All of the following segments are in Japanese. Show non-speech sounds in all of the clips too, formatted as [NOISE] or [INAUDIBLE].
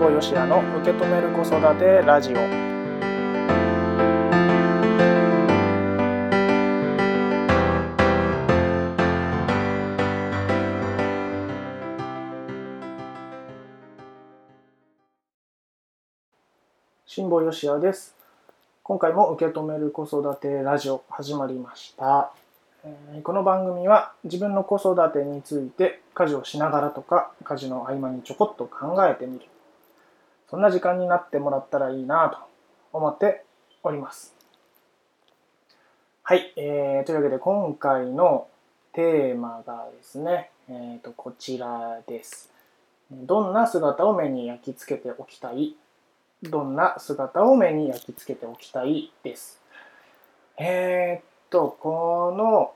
保よしやの受け止める子育てラジオ。辛坊よしやです。今回も受け止める子育てラジオ始まりました。この番組は自分の子育てについて家事をしながらとか家事の合間にちょこっと考えてみる。そんな時間になってもらったらいいなと思っております。はい、えー、というわけで今回のテーマがですね、えーと、こちらです。どんな姿を目に焼き付けておきたい？どんな姿を目に焼き付けておきたいです？えー、っと、この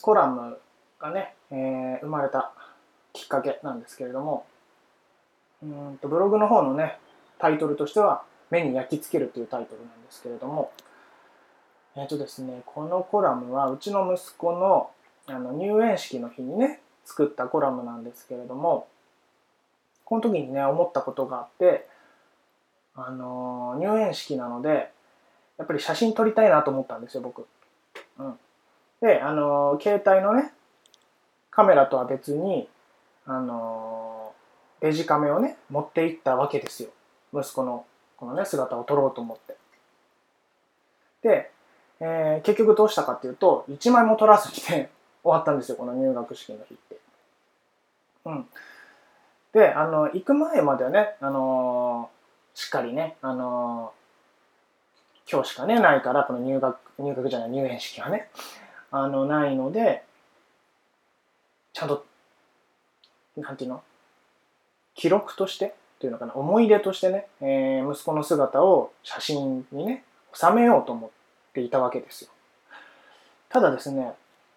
コラムがね、えー、生まれたきっかけなんですけれども、うんとブログの方のね、タイトルとしては、目に焼き付けるというタイトルなんですけれども、えっ、とですね、このコラムはうちの息子のあの入園式の日にね、作ったコラムなんですけれども、この時にね、思ったことがあって、あの入園式なのでやっぱり写真撮りたいなと思ったんですよ僕。うん、であの携帯のねカメラとは別にあのデジカメをね持っていったわけですよ息子のこのね姿を撮ろうと思って。で、えー、結局どうしたかっていうと1枚も撮らずにね [LAUGHS] 終わったんですよこの入学式の日って。うん、であの行く前まではねあのしっかりね、あのー、今日しかね、ないから、この入学、入学じゃない、入園式はね、あの、ないので、ちゃんと、なんていうの？記録として、というのかな、思い出としてね、えー、息子の姿を写真にね、収めようと思っていたわけですよ。ただですね、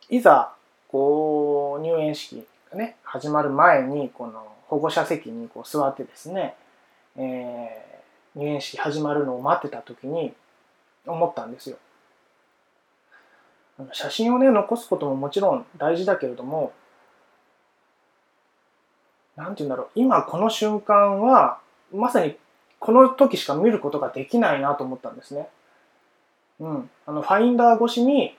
いざ、こう、入園式がね、始まる前に、この保護者席にこう座ってですね、えー入園式始まるのを待ってた時に思ったんですよ。写真をね残すことももちろん大事だけれども何て言うんだろう今この瞬間はまさにこの時しか見ることができないなと思ったんですね。うん、あのファインダー越しに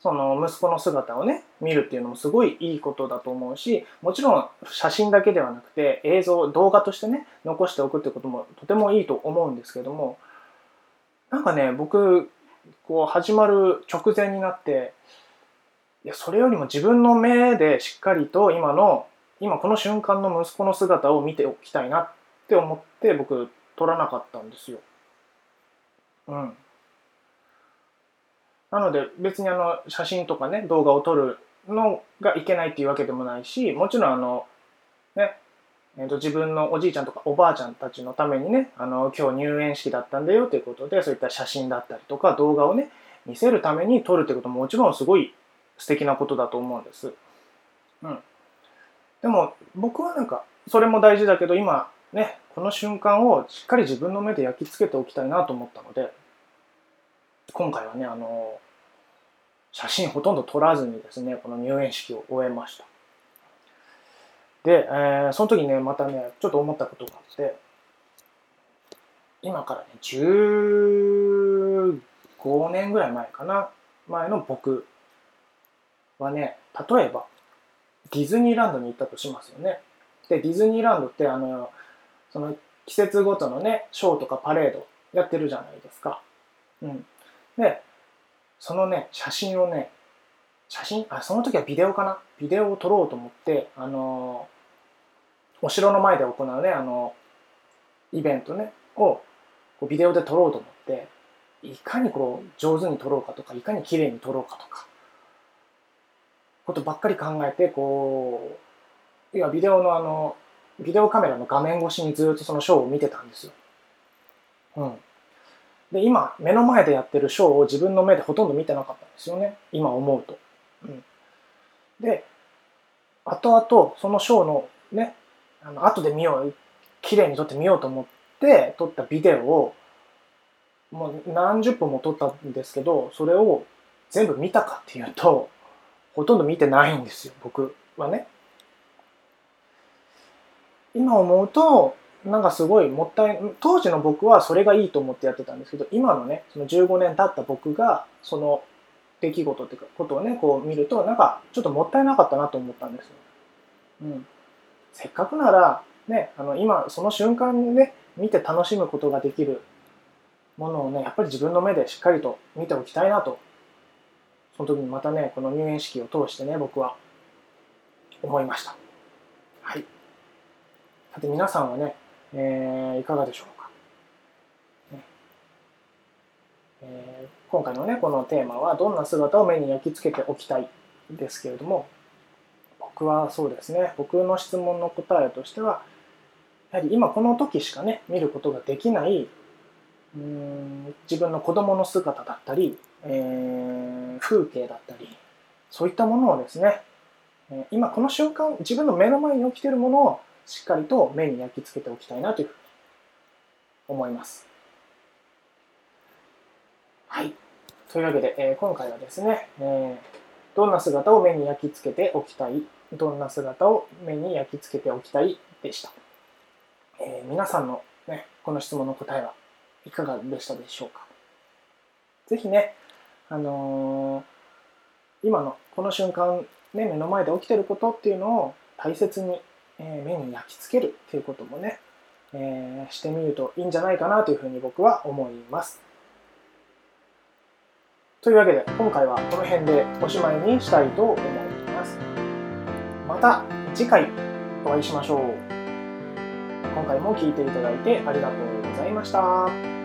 その息子の姿をね見るっていうのもすごいいいことだと思うしもちろん写真だけではなくて映像動画としてね残しておくってこともとてもいいと思うんですけどもなんかね僕こう始まる直前になっていやそれよりも自分の目でしっかりと今の今この瞬間の息子の姿を見ておきたいなって思って僕撮らなかったんですよ。うん。なので別にあの写真とかね動画を撮るのがいけないっていうわけでもないしもちろんあのねえー、と自分のおじいちゃんとかおばあちゃんたちのためにねあの今日入園式だったんだよということでそういった写真だったりとか動画をね見せるために撮るってことももちろんすごい素敵なことだと思うんです。うん、でも僕はなんかそれも大事だけど今ねこの瞬間をしっかり自分の目で焼き付けておきたいなと思ったので今回はねあの写真ほとんど撮らずにですねこの入園式を終えました。で、えー、その時ねまたねちょっと思ったことがあって今からね15年ぐらい前かな前の僕はね例えばディズニーランドに行ったとしますよね。でディズニーランドってあのその季節ごとのねショーとかパレードやってるじゃないですか。うん。で、そのね、写真をね、写真あ、その時はビデオかな？ビデオを撮ろうと思って、あのお城の前で行うね、あのイベントね、をこうビデオで撮ろうと思って、いかにこう上手に撮ろうかとか、いかに綺麗に撮ろうかとか、ことばっかり考えて、こう、いや、ビデオのあの、ビデオカメラの画面越しにずっとそのショーを見てたんですよ。うん。で、今、目の前でやってるショーを自分の目でほとんど見てなかったんですよね。今思うと。うん、で、後々、そのショーのね、あの後で見よう、綺麗に撮ってみようと思って撮ったビデオを、もう何十本も撮ったんですけど、それを全部見たかっていうと、ほとんど見てないんですよ、僕はね。今思うとなんかすごいもったい当時の僕はそれがいいと思ってやってたんですけど今のねその15年経った僕がその出来事っていうかことをねこう見るとなんかちょっともったいなかったなと思ったんですよ。うん、せっかくならねあの今その瞬間にね見て楽しむことができるものをねやっぱり自分の目でしっかりと見ておきたいなとその時にまたねこの入園式を通してね僕は思いました。はい。さて皆さんはねえー、いかがでしょうか、ねえー、今回のねこのテーマはどんな姿を目に焼き付けておきたいですけれども僕はそうですね僕の質問の答えとしてはやはり今この時しかね見ることができないうん自分の子供の姿だったり、えー、風景だったりそういったものをですね今この瞬間自分の目の前に起きているものをしっかりと目に焼き付けておきたいなというふうに思います。はい。というわけで、えー、今回はですね、えー、どんな姿を目に焼き付けておきたい、どんな姿を目に焼き付けておきたいでした。えー、皆さんの、ね、この質問の答えはいかがでしたでしょうか。ぜひね、あのー、今のこの瞬間、ね、目の前で起きてることっていうのを大切にえ目に焼き付けるっていうこともね、えー、してみるといいんじゃないかなというふうに僕は思います。というわけで今回はこの辺でおしまいにしたいと思います。また次回お会いしましょう。今回も聴いていただいてありがとうございました。